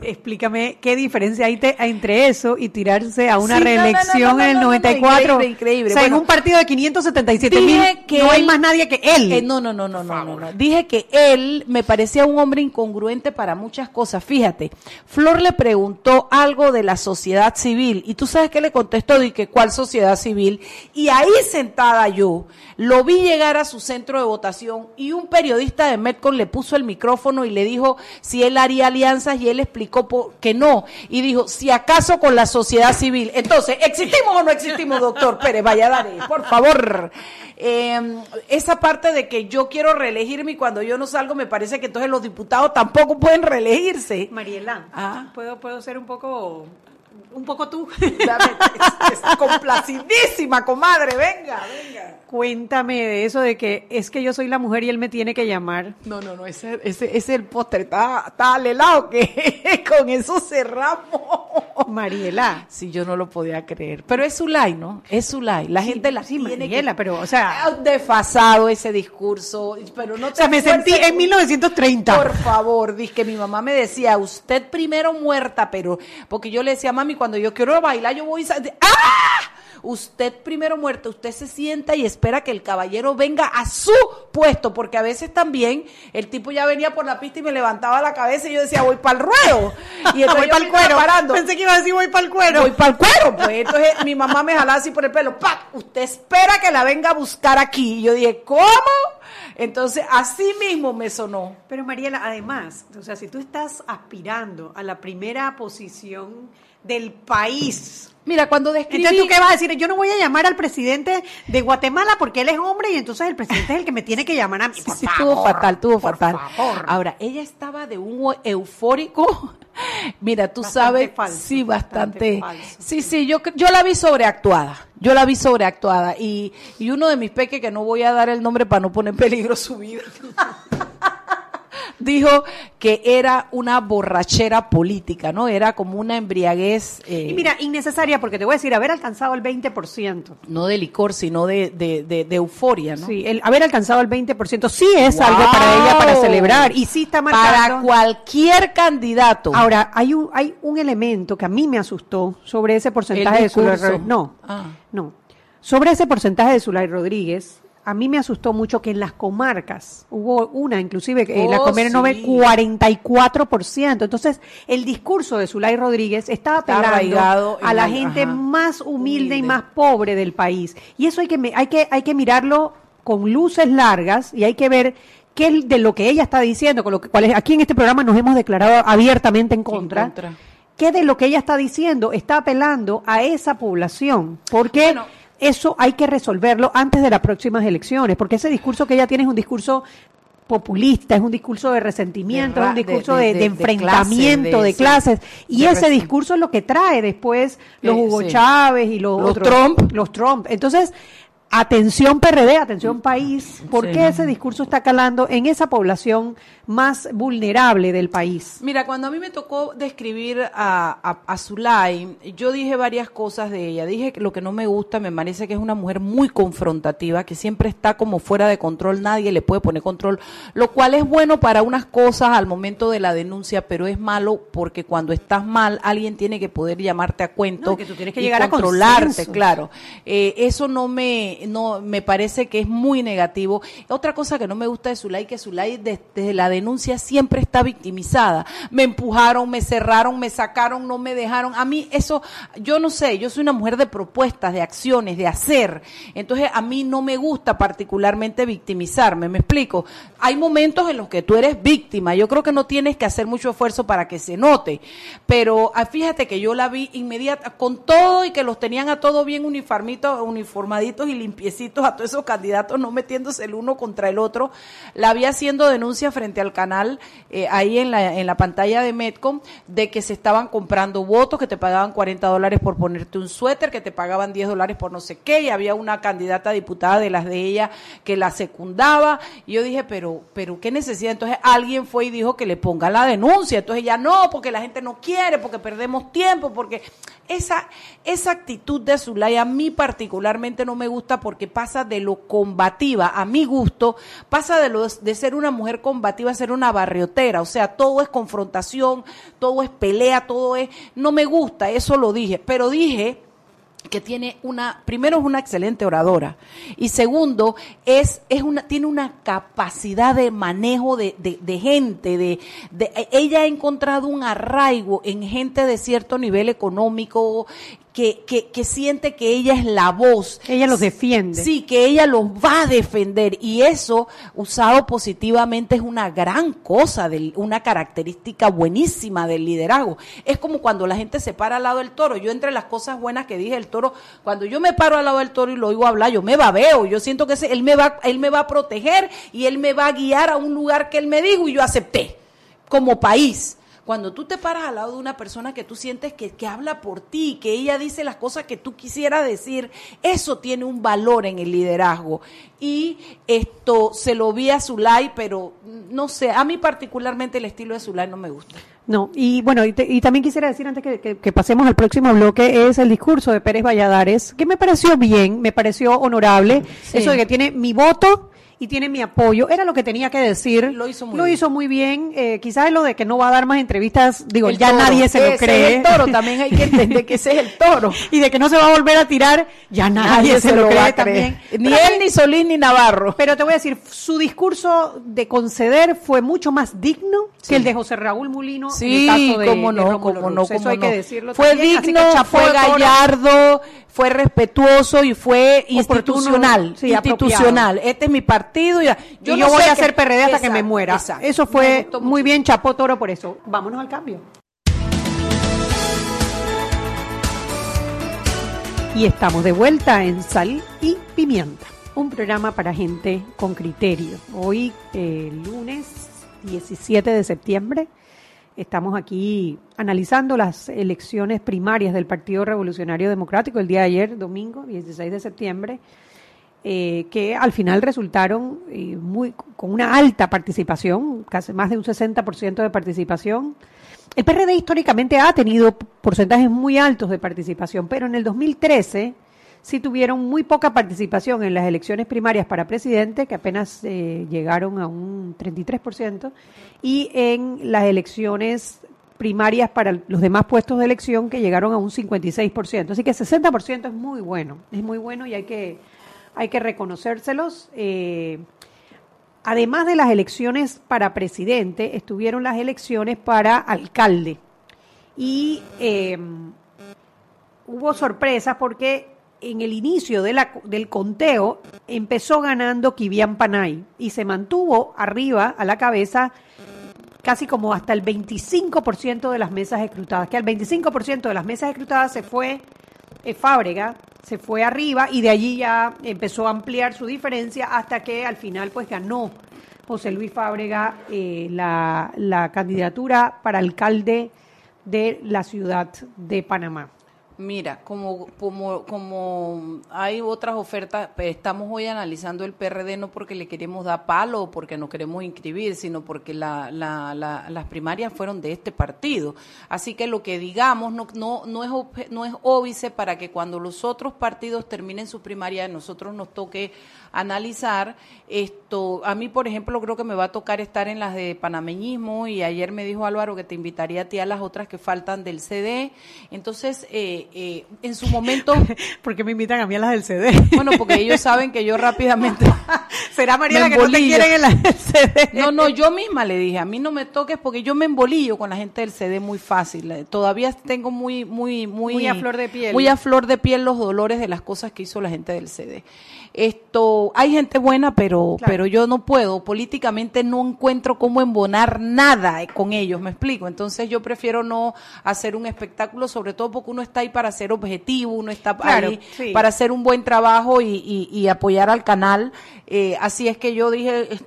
explícame qué diferencia hay entre eso y tirarse a una reelección en el 94. increíble, increíble. O sea, en un partido de 577 mil, no hay más nadie que él. Eh, no, no, no, no, no, no, no. Dije que él me parecía un hombre incongruente para muchas cosas. Fíjate, Flor le preguntó algo de la sociedad civil y tú sabes que le contestó, que cuál sociedad civil. Y ahí sentada yo, lo vi llegar a su centro de votación y un periodista de Metcon le puso el micrófono y le dijo si él haría alianzas y él explicó que no. Y dijo, si acaso con la sociedad civil. Entonces, ¿existimos o no existimos, doctor Pérez Valladares? Por favor. Eh, esa parte de que yo quiero reelegirme y cuando yo no salgo me parece que entonces los diputados tampoco pueden reelegirse. Mariela, ah. ¿puedo, puedo ser un poco un poco tú. complacidísima, comadre, venga, venga. Cuéntame de eso de que es que yo soy la mujer y él me tiene que llamar. No, no, no, ese, ese, es el póster, está, está al helado que con eso cerramos. Mariela. Sí, yo no lo podía creer. Pero es Zulay, ¿no? Es Zulay. La gente la sí, tiene Mariela, pero, o sea. Desfasado ese discurso. Pero no te o sea, me sentí en 1930. Por favor, dice que mi mamá me decía, usted primero muerta, pero. Porque yo le decía, mami, cuando yo quiero bailar, yo voy. ¡Ah! Usted primero muerto, usted se sienta y espera que el caballero venga a su puesto, porque a veces también el tipo ya venía por la pista y me levantaba la cabeza y yo decía, voy para el ruedo. Y entonces voy para el cuero. Parando. Pensé que iba a decir, voy para el cuero. Voy para el cuero. Pues entonces mi mamá me jalaba así por el pelo. ¡Pac! Usted espera que la venga a buscar aquí. Y yo dije, ¿cómo? Entonces, así mismo me sonó. Pero Mariela, además, o sea, si tú estás aspirando a la primera posición del país, Mira, cuando describí... Entonces, ¿tú qué vas a decir? Yo no voy a llamar al presidente de Guatemala porque él es hombre y entonces el presidente es el que me tiene que llamar a mí. sí, estuvo fatal, estuvo fatal. Ahora, ella estaba de un eufórico. Mira, tú sabes... sí, bastante... sí, sí, yo, yo la vi sobreactuada. Yo la vi sobreactuada. Y, y uno de mis peques, que no voy a dar el nombre para no poner en peligro su vida dijo que era una borrachera política, ¿no? Era como una embriaguez. Eh, y mira, innecesaria, porque te voy a decir, haber alcanzado el 20%. No de licor, sino de, de, euforia, ¿no? Sí, el haber alcanzado el 20% sí es algo para ella para celebrar y sí está marcando. Para cualquier candidato. Ahora, hay un, hay un elemento que a mí me asustó sobre ese porcentaje de Zulay No, ah. no. Sobre ese porcentaje de Zulay Rodríguez, a mí me asustó mucho que en las comarcas, hubo una inclusive, en la oh, Comer Nove, 44%. Entonces, el discurso de Zulay Rodríguez estaba pegando a la gente más humilde, y más pobre del país. Y eso hay que, hay que, hay que mirarlo con luces largas y hay que ver qué de lo que ella está diciendo, con lo que, cuál es, aquí en este programa nos hemos declarado abiertamente en contra. ¿Qué de lo que ella está diciendo está apelando a esa población? Porque eso hay que resolverlo antes de las próximas elecciones, porque ese discurso que ella tiene es un discurso populista, es un discurso de resentimiento, es un discurso de, enfrentamiento de, clases, y ese discurso es lo que trae después los Hugo Chávez y los, los Trump. Los Trump. Entonces, atención PRD, atención país, ¿por qué ese discurso está calando en esa población más vulnerable del país? Mira, cuando a mí me tocó describir a, a, Zulay, yo dije varias cosas de ella. Dije que lo que no me gusta, me parece que es una mujer muy confrontativa, que siempre está como fuera de control, nadie le puede poner control, lo cual es bueno para unas cosas al momento de la denuncia, pero es malo porque cuando estás mal, alguien tiene que poder llamarte a cuento que tú tienes que llegar a controlarte, claro. Eh, eso no me no me parece que es muy negativo. Otra cosa que no me gusta de Zulay, que Zulay desde la denuncia siempre está victimizada. Me empujaron, me cerraron, me sacaron, no me dejaron. A mí eso, yo no sé, yo soy una mujer de propuestas, de acciones, de hacer. Entonces a mí no me gusta particularmente victimizarme, me explico. Hay momentos en los que tú eres víctima. Yo creo que no tienes que hacer mucho esfuerzo para que se note. Pero ah, fíjate que yo la vi inmediata, con todo y que los tenían a todos bien uniformitos, uniformaditos y limpios limpiecitos a todos esos candidatos, no metiéndose el uno contra el otro. La había haciendo denuncia frente al canal, eh, ahí en la, en la pantalla de Metcom, de que se estaban comprando votos, que te pagaban 40 dólares por ponerte un suéter, que te pagaban 10 dólares por no sé qué, y había una candidata diputada de las de ella que la secundaba. Y yo dije, pero, pero ¿qué necesidad? Entonces alguien fue y dijo que le ponga la denuncia. Entonces ella no, porque la gente no quiere, porque perdemos tiempo, porque esa, esa actitud de Zulay a mí particularmente no me gusta porque pasa de lo combativa, a mi gusto, pasa de, lo, de ser una mujer combativa a ser una barriotera, o sea, todo es confrontación, todo es pelea, todo es, no me gusta, eso lo dije, pero dije que tiene una, primero es una excelente oradora y segundo es, es una, tiene una capacidad de manejo de, de, gente, de, ella ha encontrado un arraigo en gente de cierto nivel económico que, que, que, siente que ella es la voz. Ella los defiende. Sí, que ella los va a defender. Y eso, usado positivamente, es una gran cosa, de, una característica buenísima del liderazgo. Es como cuando la gente se para al lado del toro. Yo, entre las cosas buenas que dije el toro, cuando yo me paro al lado del toro y lo oigo hablar, yo me babeo. Yo siento que ese, él, me va, él me va a proteger y él me va a guiar a un lugar que él me dijo y yo acepté como país. Cuando tú te paras al lado de una persona que tú sientes que, que habla por ti, que ella dice las cosas que tú quisieras decir, eso tiene un valor en el liderazgo. Y esto se lo vi a Zulay, pero no sé, a mí particularmente el estilo de Zulay no me gusta. No, y bueno, y, te, y también quisiera decir antes que, que, que, pasemos al próximo bloque, es el discurso de Pérez Valladares, que me pareció bien, me pareció honorable, sí. eso de que tiene mi voto y tiene mi apoyo. Era lo que tenía que decir. Lo hizo muy lo bien. Hizo muy bien. Eh, quizás lo de que no va a dar más entrevistas, digo, el ya toro. nadie se ese lo cree. Es el toro, también hay que entender que ese es el toro. y de que no se va a volver a tirar, ya nadie, nadie se, se, lo, cree también. Ni pero, él, ni Solín, ni Navarro. Pero te voy a decir, su discurso de conceder fue mucho más digno sí. que el de José Raúl Mulino. Sí, en el caso de, cómo no, de cómo no, Eso hay no. que decirlo Fue también, digno, fue gallardo, fue respetuoso y fue institucional. Sí, institucional. Este es mi partido. Y, yo, y yo no voy a ser PRD hasta exacto, que me muera. Exacto. Eso fue muy bien, chapó toro por eso. Vámonos al cambio. Y estamos de vuelta en Sal y Pimienta, un programa para gente con criterio. Hoy, eh, lunes 17 de septiembre, estamos aquí analizando las elecciones primarias del Partido Revolucionario Democrático el día de ayer, domingo 16 de septiembre. Eh, que al final resultaron eh, muy, con una alta participación, casi más de un 60% de participación. El PRD históricamente ha tenido porcentajes muy altos de participación, pero en el 2013 sí tuvieron muy poca participación en las elecciones primarias para presidente, que apenas eh, llegaron a un 33%, y en las elecciones primarias para los demás puestos de elección, que llegaron a un 56%. Así que 60% es muy bueno, es muy bueno y hay que hay que reconocérselos. Eh, además de las elecciones para presidente, estuvieron las elecciones para alcalde. Y eh, hubo sorpresas porque en el inicio de la, del conteo empezó ganando Kivian Panay y se mantuvo arriba a la cabeza casi como hasta el 25% de las mesas escrutadas, que al 25% de las mesas escrutadas se fue eh, Fábrega, se fue arriba y de allí ya empezó a ampliar su diferencia hasta que al final pues ganó José Luis Fábrega eh, la, la, candidatura para alcalde de la ciudad de Panamá. Mira, como, como, como hay otras ofertas, pues estamos hoy analizando el PRD no porque le queremos dar palo o porque nos queremos inscribir, sino porque la, la, la, las primarias fueron de este partido. Así que lo que digamos no, no, no, es, no es óbice para que cuando los otros partidos terminen su primaria, nosotros nos toque analizar esto. A mí, por ejemplo, creo que me va a tocar estar en las de panameñismo y ayer me dijo Álvaro que te invitaría a ti a las otras que faltan del CD. Entonces, eh, eh, en su momento... ¿Por qué me invitan a mí a las del CD? Bueno, porque ellos saben que yo rápidamente... ¿Será María la que no te quieren en las del CD? No, no, yo misma le dije, a mí no me toques porque yo me embolillo con la gente del CD muy fácil. Todavía tengo muy, muy, muy... Muy a flor de piel. Muy a flor de piel los dolores de las cosas que hizo la gente del CD. Esto, hay gente buena, pero, claro. pero yo no puedo, políticamente no encuentro cómo embonar nada con ellos, me explico. Entonces yo prefiero no hacer un espectáculo, sobre todo porque uno está ahí para ser objetivo, uno está ahí para hacer un buen trabajo y, apoyar al canal. Eh, así es que yo dije,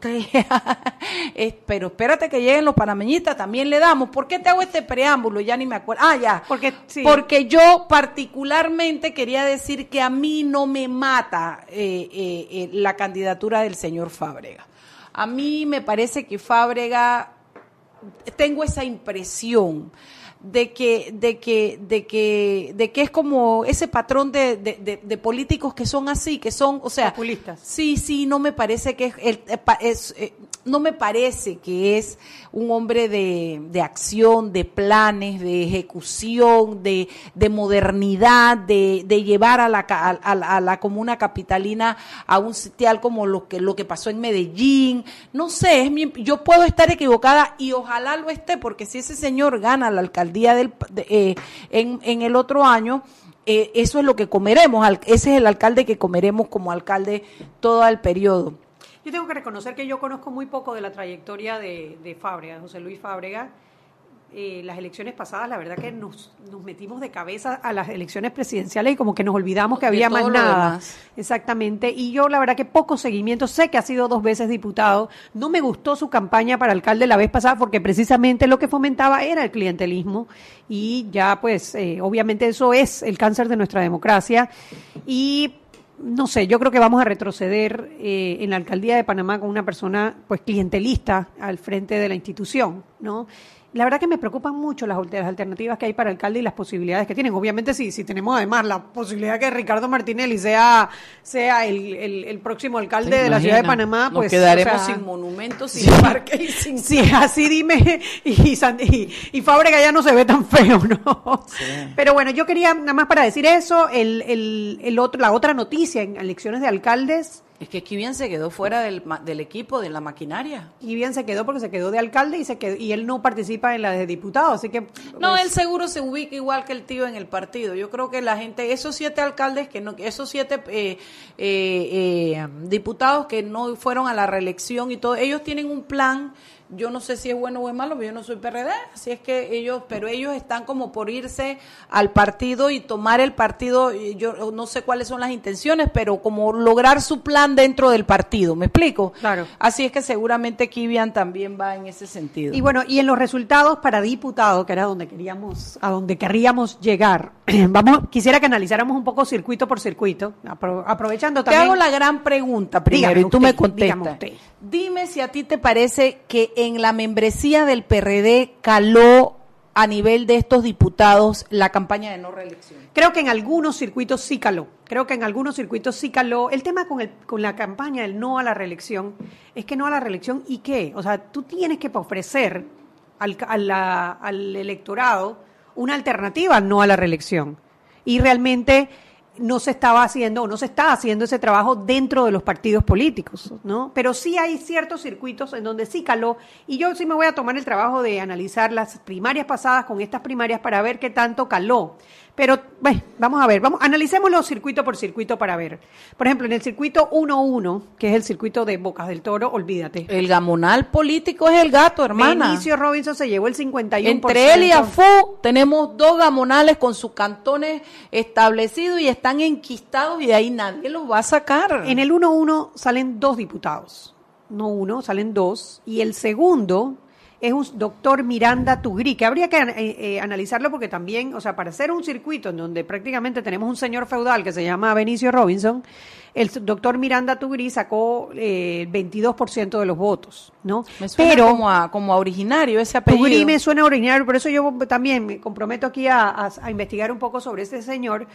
este, pero espérate que lleguen los panameñitas, también le damos. ¿Por qué te hago este preámbulo? Ya ni me acuerdo. Ah, ya. Porque, Porque yo particularmente quería decir que a mí no me mata eh, eh, la candidatura del señor Fábrega. A mí me parece que Fábrega, tengo esa impresión de que, de que, de que, de que es como ese patrón de, de, políticos que son así, que son, o sea, populistas. Sí, sí, no me parece que es, es, eh, no me parece que es un hombre de, de acción, de planes, de ejecución, de, de modernidad, de, de llevar a la, a, la comuna capitalina a un sitial como lo que, lo que pasó en Medellín. No sé, es yo puedo estar equivocada y ojalá lo esté, porque si ese señor gana la alcaldía del, eh, en, en el otro año, eh, eso es lo que comeremos, ese es el alcalde que comeremos como alcalde todo el periodo. Yo tengo que reconocer que yo conozco muy poco de la trayectoria de, de Fábrega, José Luis Fábrega. Eh, las elecciones pasadas, la verdad que nos, nos, metimos de cabeza a las elecciones presidenciales y como que nos olvidamos que había más nada. Exactamente. Y yo, la verdad que poco seguimiento. Sé que ha sido dos veces diputado. No me gustó su campaña para alcalde la vez pasada porque precisamente lo que fomentaba era el clientelismo. Y ya, pues, eh, obviamente eso es el cáncer de nuestra democracia. Y no sé, yo creo que vamos a retroceder eh, en la alcaldía de Panamá con una persona pues clientelista al frente de la institución, ¿no? La verdad que me preocupan mucho las, alternativas que hay para alcalde y las posibilidades que tienen. Obviamente, sí, si tenemos además la posibilidad que Ricardo Martinelli sea, sea el, próximo alcalde de la ciudad de Panamá, pues. quedaremos sin monumentos, sin parques y sin. Sí, así dime. Y, y, y, Fábrega ya no se ve tan feo, ¿no? Pero bueno, yo quería nada más para decir eso. El, el, el otro, la otra noticia en elecciones de alcaldes es que Kivian se quedó fuera del, del equipo, de la maquinaria. Kivian se quedó porque se quedó de alcalde y se quedó, y él no participa en la de diputado, así que... No, pues él seguro se ubica igual que el tío en el partido. Yo creo que la gente, esos siete alcaldes, que no, esos siete eh, eh, eh, diputados que no fueron a la reelección y todo, ellos tienen un plan yo no sé si es bueno o es malo, pero yo no soy PRD, así es que ellos, pero ellos están como por irse al partido y tomar el partido, yo no sé cuáles son las intenciones, pero como lograr su plan dentro del partido, ¿me explico? Claro. Así es que seguramente Kivian también va en ese sentido. Y bueno, y en los resultados para diputado, que era donde queríamos, a donde querríamos llegar, vamos, quisiera que analizáramos un poco circuito por circuito, aprovechando también. Te hago la gran pregunta primero y tú me contestas. Dime si a ti te parece que en la membresía del PRD caló a nivel de estos diputados la campaña de no reelección. Creo que en algunos circuitos sí caló. Creo que en algunos circuitos sí caló. El tema con, el, con la campaña del no a la reelección es que no a la reelección y qué. O sea, tú tienes que ofrecer al, al electorado una alternativa no a la reelección. Y realmente no se estaba haciendo o no se está haciendo ese trabajo dentro de los partidos políticos, ¿no? Pero sí hay ciertos circuitos en donde sí caló y yo sí me voy a tomar el trabajo de analizar las primarias pasadas con estas primarias para ver qué tanto caló. Pero, bueno, vamos a ver, vamos, analicémoslo circuito por circuito para ver. Por ejemplo, en el circuito 1-1, que es el circuito de Bocas del Toro, olvídate. El gamonal político es el gato, hermana. Benicio Robinson se llevó el 51%. Entre él y Afu tenemos dos gamonales con sus cantones establecidos y están enquistados y de ahí nadie los va a sacar. En el 1-1 salen dos diputados. No uno, salen dos. Y el segundo es un doctor Miranda Tugri, que habría que eh, eh, analizarlo porque también, o sea, para hacer un circuito en donde prácticamente tenemos un señor feudal que se llama Benicio Robinson, el doctor Miranda Tugri sacó eh, el 22% de los votos, ¿no? Me suena Pero, como a, como a originario ese apellido. Tugri me suena originario, por eso yo también me comprometo aquí a, a investigar un poco sobre este señor,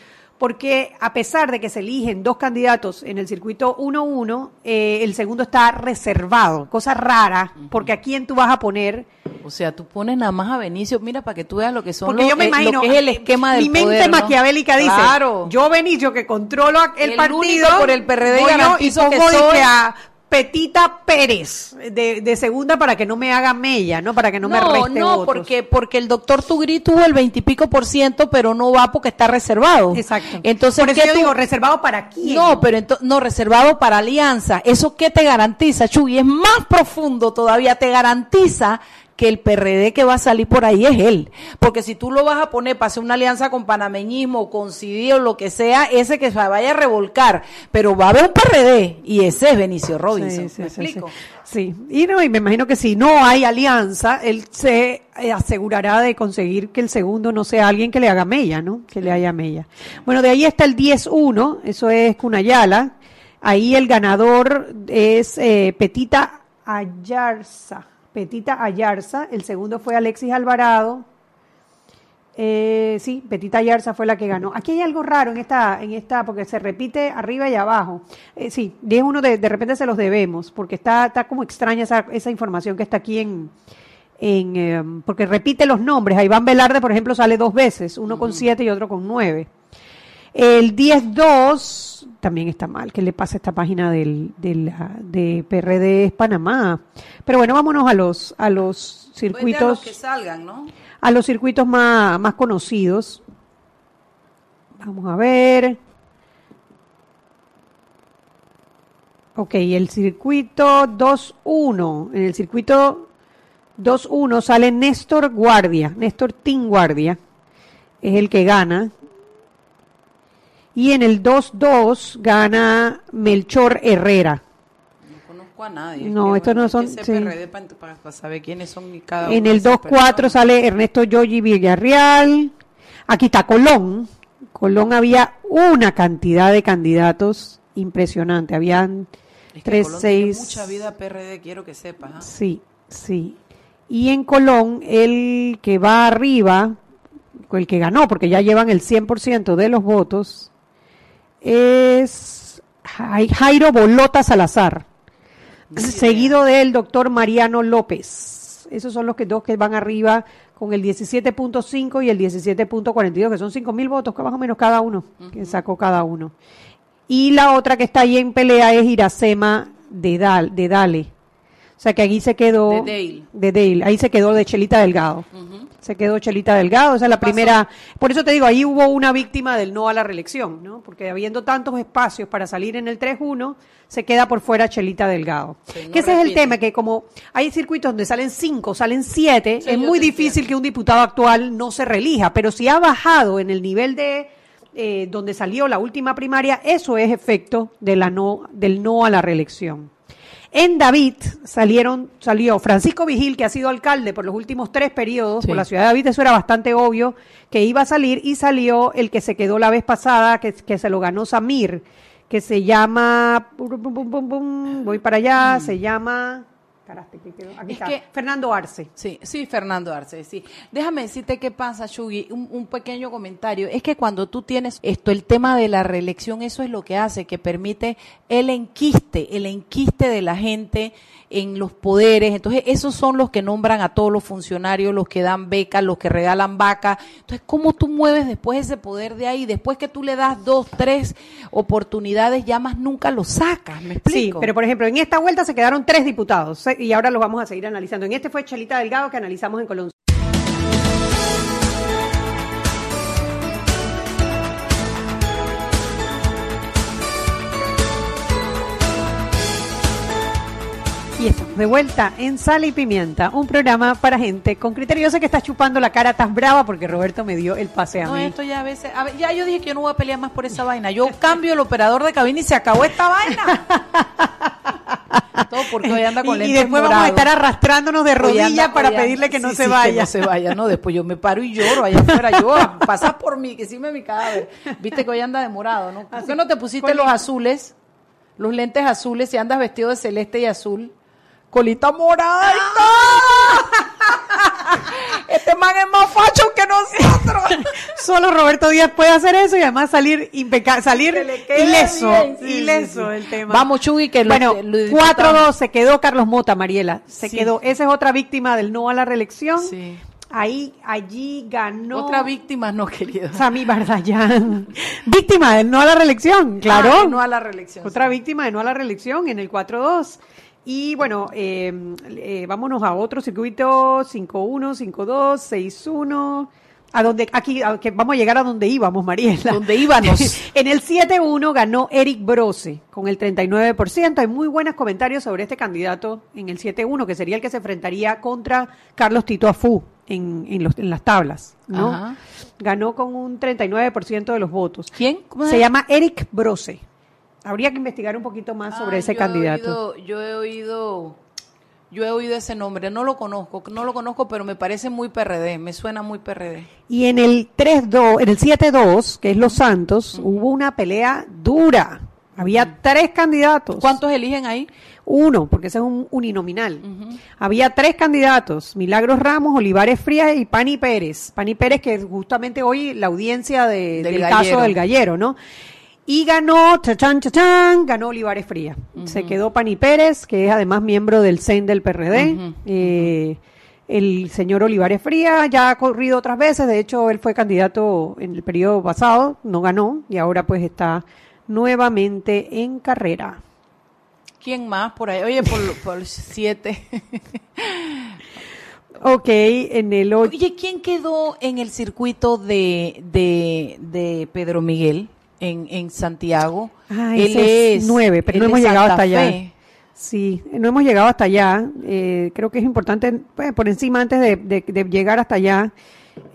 porque a pesar de que se eligen dos candidatos en el circuito 1-1, eh, el segundo está reservado, cosa rara, porque a quién tú vas a poner. O sea, tú pones nada más a Benicio, mira para que tú veas lo que son porque yo me imagino, que es el esquema del Mi mente maquiavélica dice, claro. yo Benicio que controlo el, partido por el PRD y, y pongo que a Petita Pérez de, segunda para que no me haga mella, ¿no? Para que no, me reste No, no, porque porque el doctor Tugri tuvo el veintipico por ciento, pero no va porque está reservado. Exacto. Entonces, por eso yo digo, ¿reservado para quién? No, pero no, reservado para alianza. ¿Eso qué te garantiza, Chuy? Es más profundo todavía, te garantiza que el PRD que va a salir por ahí es él. Porque si tú lo vas a poner para hacer una alianza con panameñismo, con CIDI o lo que sea, ese que se vaya a revolcar. Pero va a haber un PRD y ese es Benicio Robinson. Sí, sí, ¿Me sí, explico? Sí, y no, y me imagino que si no hay alianza, él se eh, asegurará de conseguir que el segundo no sea alguien que le haga mella, ¿no? Que le haya mella. Bueno, de ahí está el 10-1, eso es Cunayala. Ahí el ganador es eh, Petita Ayarza. Petita Ayarza. El segundo fue Alexis Alvarado. Eh, sí, Petita Ayarza fue la que ganó. Aquí hay algo raro en esta, en esta, porque se repite arriba y abajo. Eh, sí, 10-1 de, de repente se los debemos, porque está, está como extraña esa, esa información que está aquí en, en eh, porque repite los nombres. A Iván Velarde, por ejemplo, sale dos veces, uno con 7 y otro con 9. El 10-2 también está mal, que le pasa a esta página del, de, la, de PRD es Panamá. Pero bueno, vámonos a los, a los Pues de a circuitos los que salgan, ¿no? a los circuitos más, más conocidos. Vamos a ver. Ok, el circuito 2-1. En el circuito 2-1 sale Néstor Guardia, Néstor Tin Guardia. Es el que gana. Y en el 2-2 gana Melchor Herrera. No conozco a nadie. No, Es estos no son- sí. Para, saber quiénes son cada En uno el esas 2-4 personas. sale Ernesto Yogi Villarreal. Aquí está Colón. Colón había una cantidad de candidatos impresionante. Habían Es que 3, Colón tiene 6. mucha vida PRD, quiero que sepas. ¿ah? Sí, sí. Y en Colón, el que va arriba, el que ganó, porque ya llevan el 100% de los votos, es Jai- Jairo Bolota Salazar, seguido del doctor Mariano López. Esos son los que, dos que van arriba con el 17.5 y el 17.42, que son 5 mil votos, que más o menos cada uno, que sacó cada uno. Y la otra que está ahí en pelea es Iracema de, Dal, de Dale. O sea que aquí se quedó. De Dale. De Dale. Ahí se quedó de Chelita Delgado. Se quedó Chelita Delgado. Esa es la pasó? primera. Por eso te digo, ahí hubo una víctima del no a la reelección, ¿no? Porque habiendo tantos espacios para salir en el 3-1, se queda por fuera Chelita Delgado. Sí, no que ese es el tema, que como hay circuitos donde salen cinco, salen siete, Sí, es muy difícil entiendo. que un diputado actual no se reelija. Pero si ha bajado en el nivel de eh, donde salió la última primaria, eso es efecto de la no, del no a la reelección. En David salieron, salió Francisco Vigil, que ha sido alcalde por los últimos tres periodos Sí. por la ciudad de David, eso era bastante obvio que iba a salir, y salió el que se quedó la vez pasada, que, que se lo ganó Samir, que se llama, voy para allá, se llama, que- Fernando Arce. Sí, sí, Fernando Arce, sí. Déjame decirte qué pasa, Shugi, un, un pequeño comentario. Es que cuando tú tienes esto, el tema de la reelección, eso es lo que hace, que permite el enquiste, el enquiste de la gente en los poderes. Entonces, esos son los que nombran a todos los funcionarios, los que dan becas, los que regalan vacas. Entonces, ¿cómo tú mueves después ese poder de ahí? Después que tú le das dos, tres oportunidades, ya más nunca lo sacas, ¿me Sí, explico? pero por ejemplo, en esta vuelta se quedaron tres diputados y ahora los vamos a seguir analizando. En este fue Chelita Delgado que analizamos en Colón. Y estamos de vuelta en Sal y Pimienta, un programa para gente con criterio. Yo sé que estás chupando la cara, estás brava porque Roberto me dio el pase a No, mí. esto ya a veces. a ver, ya yo dije que yo no voy a pelear más por esa vaina. Yo cambio el operador de cabina y se acabó esta vaina. Todo porque hoy anda con y, y lentes después vamos a morados. estar arrastrándonos de rodillas para hoy pedirle que no sí, se sí, vaya. Que no se vaya, no. Después yo me paro y lloro allá afuera. Yo, pasas por mí, que sí me mi cadáver. Viste que hoy anda de morado, ¿no? ¿Por qué no te pusiste los azules? Los lentes azules y andas vestido de celeste y azul. Colita morada todo. Este man es más facho que nosotros. Solo Roberto Díaz puede hacer eso y además salir impecable, salir ileso, bien, sí, ileso sí, sí. el tema. Vamos, Chugui, que lo- bueno, lo disfrutamos. 4-2 se quedó Carlos Mota, Mariela, se Sí. quedó. Esa es otra víctima del no a la reelección. Sí. Ahí, allí ganó. Otra víctima no querido. Sami Bardayán. víctima del no a la reelección, claro. Ah, no a la reelección. Otra sí. víctima de no a la reelección en el 4-2. Y bueno, eh, eh, vámonos a otro circuito, 5-1, 5-2, 6-1. a donde aquí a que vamos a llegar a donde íbamos, Mariela. Donde íbamos. en el 7-1 ganó Eric Brose con el 39%. Hay muy buenos comentarios sobre este candidato en el 7-1, que sería el que se enfrentaría contra Carlos Tito Afú en, en, los, en las tablas, ¿no? Ajá. Ganó con un 39% de los votos. ¿Quién? ¿Cómo Se llama Eric Brose. Habría que investigar un poquito más sobre Ah, ese yo he candidato. oído- yo he oído, yo he oído ese nombre, no lo conozco, no lo conozco, pero me parece muy PRD, me suena muy PRD. Y en el 3-2, en el 7-2, que es Los Santos, hubo una pelea dura. Había tres candidatos. ¿Cuántos eligen ahí? Uno, porque ese es un uninominal. Había tres candidatos, Milagros Ramos, Olivares Frías y Pani Pérez. Pani Pérez, que es justamente hoy la audiencia de- Del del, caso del gallero, ¿no? Y ganó, chachán, chachán, ganó Olivares Frías. Se quedó Pani Pérez, que es además miembro del CEN del PRD. Eh, el señor Olivares Frías ya ha corrido otras veces, de hecho él fue candidato en el periodo pasado, no ganó y ahora pues está nuevamente en carrera. ¿Quién más por ahí? Oye, por, por siete. Ok, en el ocho. Oye, ¿quién quedó en el circuito de, de, de Pedro Miguel en, en Santiago? Ah, ese es nueve, pero él no hemos llegado Santa hasta allá. Sí, no hemos llegado hasta allá. Eh, creo que es importante, pues, por encima, antes de, de- de llegar hasta allá,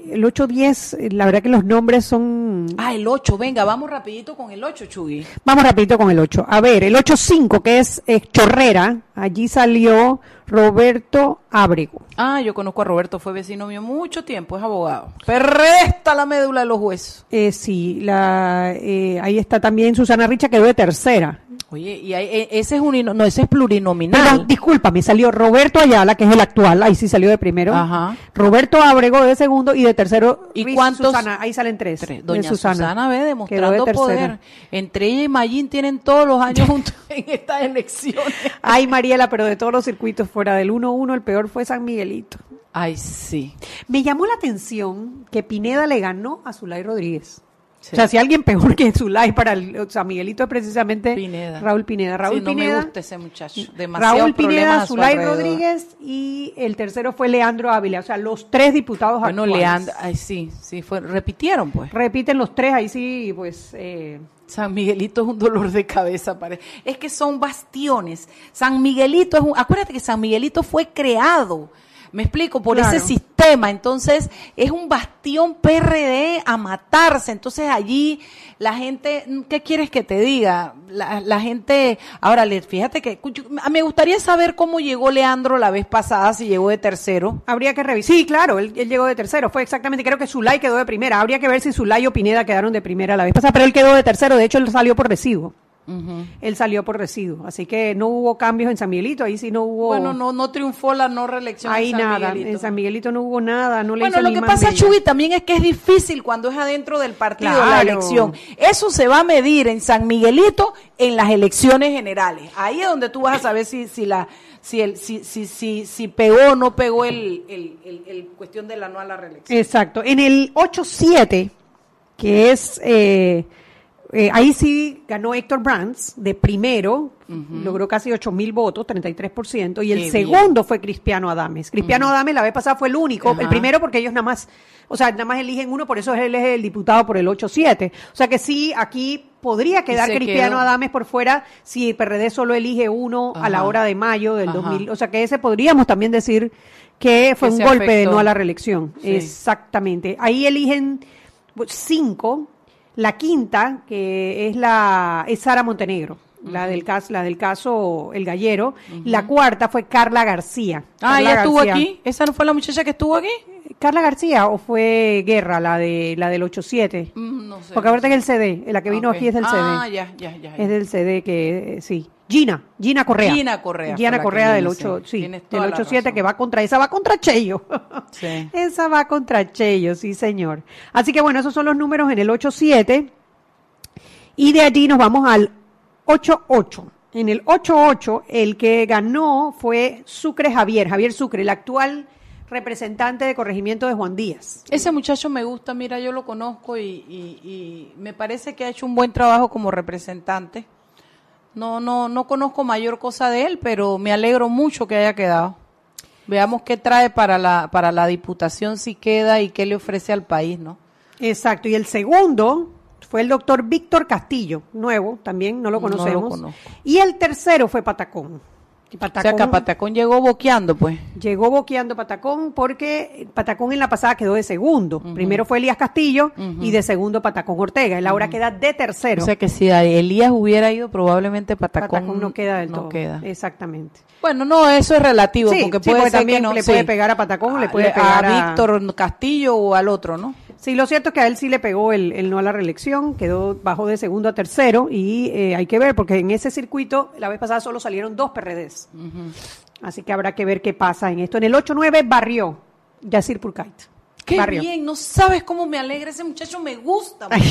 el 8-10, eh, la verdad que los nombres son... Ah, el 8, venga, vamos rapidito con el 8, Chugui. Vamos rapidito con el 8. A ver, el 8-5, que es eh, Chorrera, allí salió Roberto Ábrego. Ah, yo conozco a Roberto, fue vecino mío mucho tiempo, es abogado. Perresta la médula de los huesos. Eh, sí, la, eh, ahí está también Susana Richa, quedó de tercera. Oye, y hay- e- ese es un no, ese es Pero, plurinominal. discúlpame, salió Roberto Ayala, que es el actual, ahí sí salió de primero. Ajá. Roberto Ábrego de segundo y de tercero. ¿Y Ruiz cuántos? Susana, ahí salen tres. Tres. de Doña Susana, ve Quedó demostrando de poder. Entre ella y Mayín tienen todos los años juntos en estas elecciones. Ay, Mariela, pero de todos los circuitos fuera del 1-1, el peor fue San Miguelito. Ay, sí. Me llamó la atención que Pineda le ganó a Zulay Rodríguez. Sí. O sea, si alguien peor que Zulay para el, San Miguelito es precisamente Pineda. Raúl Pineda. Raúl Sí, no Pineda. me gusta ese muchacho. Demasiados Raúl Pineda, Zulay. Rodríguez y el tercero fue Leandro Ávila. O sea, los tres diputados Bueno, actuales. Leandro, ay, sí, sí, fue, repitieron pues. Repiten los tres, ahí sí, pues... Eh, San Miguelito es un dolor de cabeza, pare- Es que son bastiones. San Miguelito es un, acuérdate que San Miguelito fue creado, me explico, por Claro. ese sistema. Entonces, es un bastión PRD a matarse. Entonces, allí la gente, ¿qué quieres que te diga? La, la gente, ahora, le- fíjate que yo- me gustaría saber cómo llegó Leandro la vez pasada, si llegó de tercero. Habría que revisar. Sí, claro, él, él llegó de tercero. Fue exactamente, creo que Zulay quedó de primera. Habría que ver si Zulay o Pineda quedaron de primera la vez pasada, pero él quedó de tercero. De hecho, él salió por Él salió por residuo. Así que no hubo cambios en San Miguelito. Ahí sí no hubo. Bueno, no, no triunfó la no reelección. ahí en San nada. Miguelito. En San Miguelito no hubo nada. No le Bueno, lo que pasa. Chuy, también es que es difícil cuando es adentro del partido la elección. Eso se va a medir en San Miguelito en las elecciones generales. Ahí es donde tú vas a saber si, si la si el si si si, si pegó o no pegó el, el, el- el cuestión de la no a la reelección. Exacto. En el 8-7, que es. eh, eh, ahí sí ganó Héctor Brands de primero, logró casi 8 mil votos, 33%, y el Qué segundo fue Cristiano Adames. Cristiano Adames la vez pasada fue el único, el primero porque ellos nada más, o sea, nada más eligen uno, por eso él es el diputado por el 8-7. O sea que sí, aquí podría quedar Cristiano quedó. Adames por fuera si el PRD solo elige uno a la hora de mayo del Ajá. 2000. O sea que ese podríamos también decir que fue Que un golpe de no a la reelección. Sí. Exactamente. Ahí eligen cinco. La quinta, que es la es Sara Montenegro, la del caso, la del caso El Gallero. La cuarta fue Carla García. Ah, Carla ella estuvo aquí. ¿Esa no fue la muchacha que estuvo aquí? Carla García o fue Guerra, la de la del 87. Mm, no sé. Porque ahorita que el CD, la que vino aquí es del Ah, CD. ya, ya, ya. Es del CD que eh, sí. Gina, Gina Correa. Gina Correa Gina Correa del vino, 8, sí. sí, Tienes del toda la 87 razón. que va contra esa va contra Cheyo. Sí. Esa va contra Cheyo, sí, señor. Así que bueno, esos son los números en el 8-7. Y de allí nos vamos al 8-8. En el 8-8, el que ganó fue Sucre Javier, Javier Sucre, el actual representante de corregimiento de Juan Díaz. Ese muchacho me gusta, mira, yo lo conozco y, y- y me parece que ha hecho un buen trabajo como representante. No, no, no conozco mayor cosa de él, pero me alegro mucho que haya quedado. Veamos qué trae para la, para la diputación si queda y qué le ofrece al país, ¿no? Exacto. Y el segundo fue el doctor Víctor Castillo, nuevo, también no lo No lo conocemos. y el tercero fue Patacón. O sea que Patacón llegó boqueando, pues. llegó boqueando Patacón porque Patacón en la pasada quedó de segundo. Primero fue Elías Castillo y de segundo Patacón Ortega. Él ahora queda de tercero. O sea que si Elías hubiera ido, probablemente Patacón, Patacón no queda del no todo. queda. Exactamente. Bueno, no, eso es relativo, Sí, porque sí, puede porque ser también que no, le sí. puede pegar a Patacón, le puede a, pegar a- Víctor Castillo o al otro, ¿no? Sí, lo cierto es que a él sí le pegó el, el no a la reelección, quedó bajó de segundo a tercero y eh, hay que ver porque en ese circuito la vez pasada solo salieron dos PRDs. Así que habrá que ver qué pasa en esto. En el 8-9 barrió Yacir Purkait. Qué Barrió. bien, no sabes cómo me alegra ese muchacho, me gusta mucho.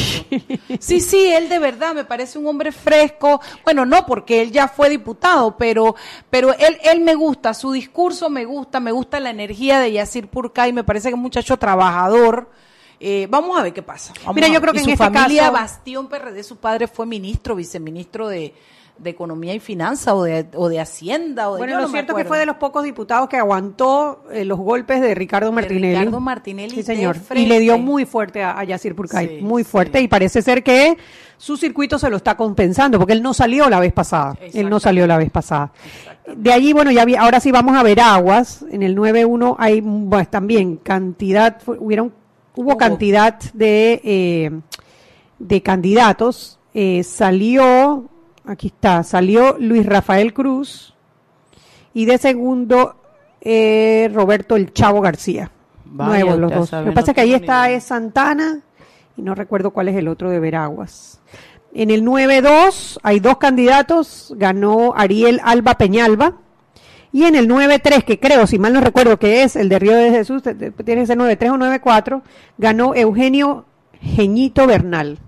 Sí, sí, él de verdad me parece un hombre fresco. Bueno, no porque él ya fue diputado, pero pero él él me gusta, su discurso me gusta, me gusta la energía de Yacir Purkay, me parece que es un muchacho trabajador. Eh, vamos a ver qué pasa. Vamos Mira, yo creo que Y en su este familia caso- Bastión PRD, su padre fue ministro, viceministro de, de Economía y Finanzas o de, o de Hacienda. O de, Bueno, lo no cierto es que fue de los pocos diputados que aguantó eh, los golpes de Ricardo Martinelli. Ricardo Martinelli Sí, señor. Y le dio muy fuerte a, a Yacir Purkay, Sí, muy fuerte. sí. Y parece ser que su circuito se lo está compensando, porque él no salió la vez pasada. Él no salió la vez pasada. De allí, bueno, ya vi- ahora sí vamos a ver aguas. En el 9-1 hay también cantidad, hubieron, hubo, cantidad de, eh, de candidatos. Eh, salió, aquí está, salió Luis Rafael Cruz y de segundo eh, Roberto El Chavo García. Vaya, Nuevos los dos. Lo que pasa es que ahí está es Santana y no recuerdo cuál es el otro de Veraguas. En el 9-2 hay dos candidatos, ganó Ariel Alba Peñalba. Y en el 9-3, que creo, si mal no recuerdo que es el de Río de Jesús, tiene que ser 9-3 o 9-4, ganó Eugenio Geñito Bernal.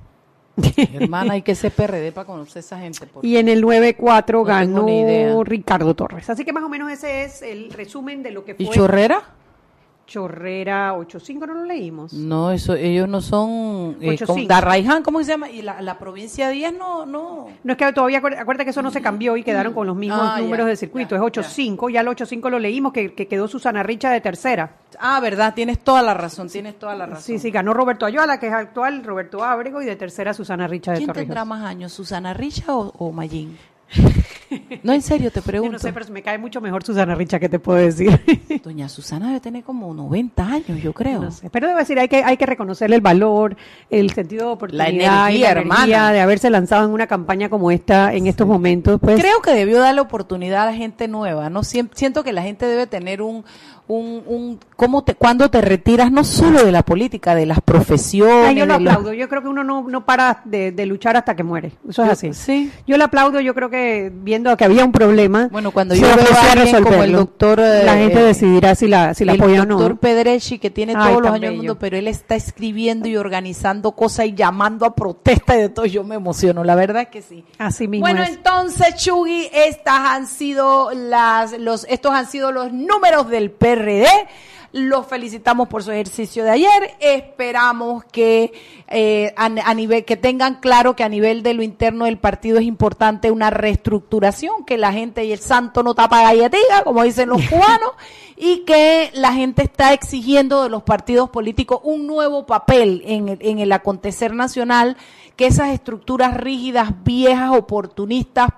Hermana, hay que ser PRD para conocer esa gente. Y en el 9-4 tengo ganó. Ricardo Torres. Así que más o menos ese es el resumen de lo que fue ¿Y Chorrera? Chorrera 8-5, ¿no lo leímos? No, eso, ellos no son. Eh, como- ¿cómo se llama? Y la, la provincia 10 no, no. No es que todavía, acuérdate que eso no se cambió y quedaron con los mismos Ah, ya, números de circuito. ya, es 8-5, ya el 8-5 lo leímos, que, que quedó Susana Richa de tercera. Ah, verdad, tienes toda la razón, tienes toda la razón. Sí, sí, ganó Roberto Ayala, que es actual, Roberto Ábrego, y de tercera Susana Richa de ¿Quién Torrijos. tendrá más años, Susana Richa o, o Mayín? no, en serio, te Yo pregunto. no sé, pero me cae mucho mejor Susana Richa, ¿qué te puedo decir? Doña Susana debe tener como 90 años, yo creo. No sé, Pero debo decir, hay que, hay que reconocerle el valor, el sentido de oportunidad energía, y la hermana. energía de haberse lanzado en una campaña como esta en estos momentos. Pues, Creo que debió darle oportunidad a la gente nueva, ¿no? Siento que la gente debe tener un, un, un cómo te, cuando te retiras no solo de la política, de las profesiones. Ah, yo lo los- aplaudo. Yo creo que uno no, no para de, de luchar hasta que muere. Eso es Yo- así. sí. Yo lo aplaudo. Yo creo que viendo que había un problema. Bueno, cuando yo veo a alguien como el resolverlo. doctor, eh, la gente decidirá si la, si la el apoya o no. doctor Pedrechi, que tiene Ay, todos los años del mundo, pero él está escribiendo y organizando cosas y llamando a protesta y de todo. Yo me emociono, la verdad es que sí. Así mismo Bueno, es. entonces, Chugui, estas han sido las, los, estos han sido los números del PRD. Los felicitamos por su ejercicio de ayer. Esperamos que eh, a, a nivel que tengan claro que a nivel de lo interno del partido es importante una reestructuración, que la gente y el santo no tapa galletilla, como dicen los cubanos, y que la gente está exigiendo de los partidos políticos un nuevo papel en el, en el acontecer nacional, que esas estructuras rígidas, viejas, oportunistas,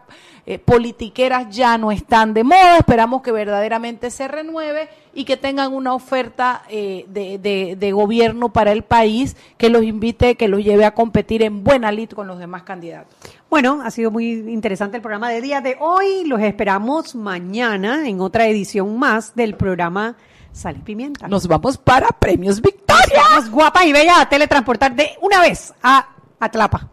eh, politiqueras ya no están de moda. Esperamos que verdaderamente se renueve y que tengan una oferta eh, de, de- de gobierno para el país que los invite, que los lleve a competir en buena lid con los demás candidatos. Bueno, ha sido muy interesante el programa de día de hoy. Los esperamos mañana en otra edición más del programa Sal y Pimienta. Nos vamos para Premios Victoria. Vamos, guapa y bella a teletransportar de una vez a Atlapa.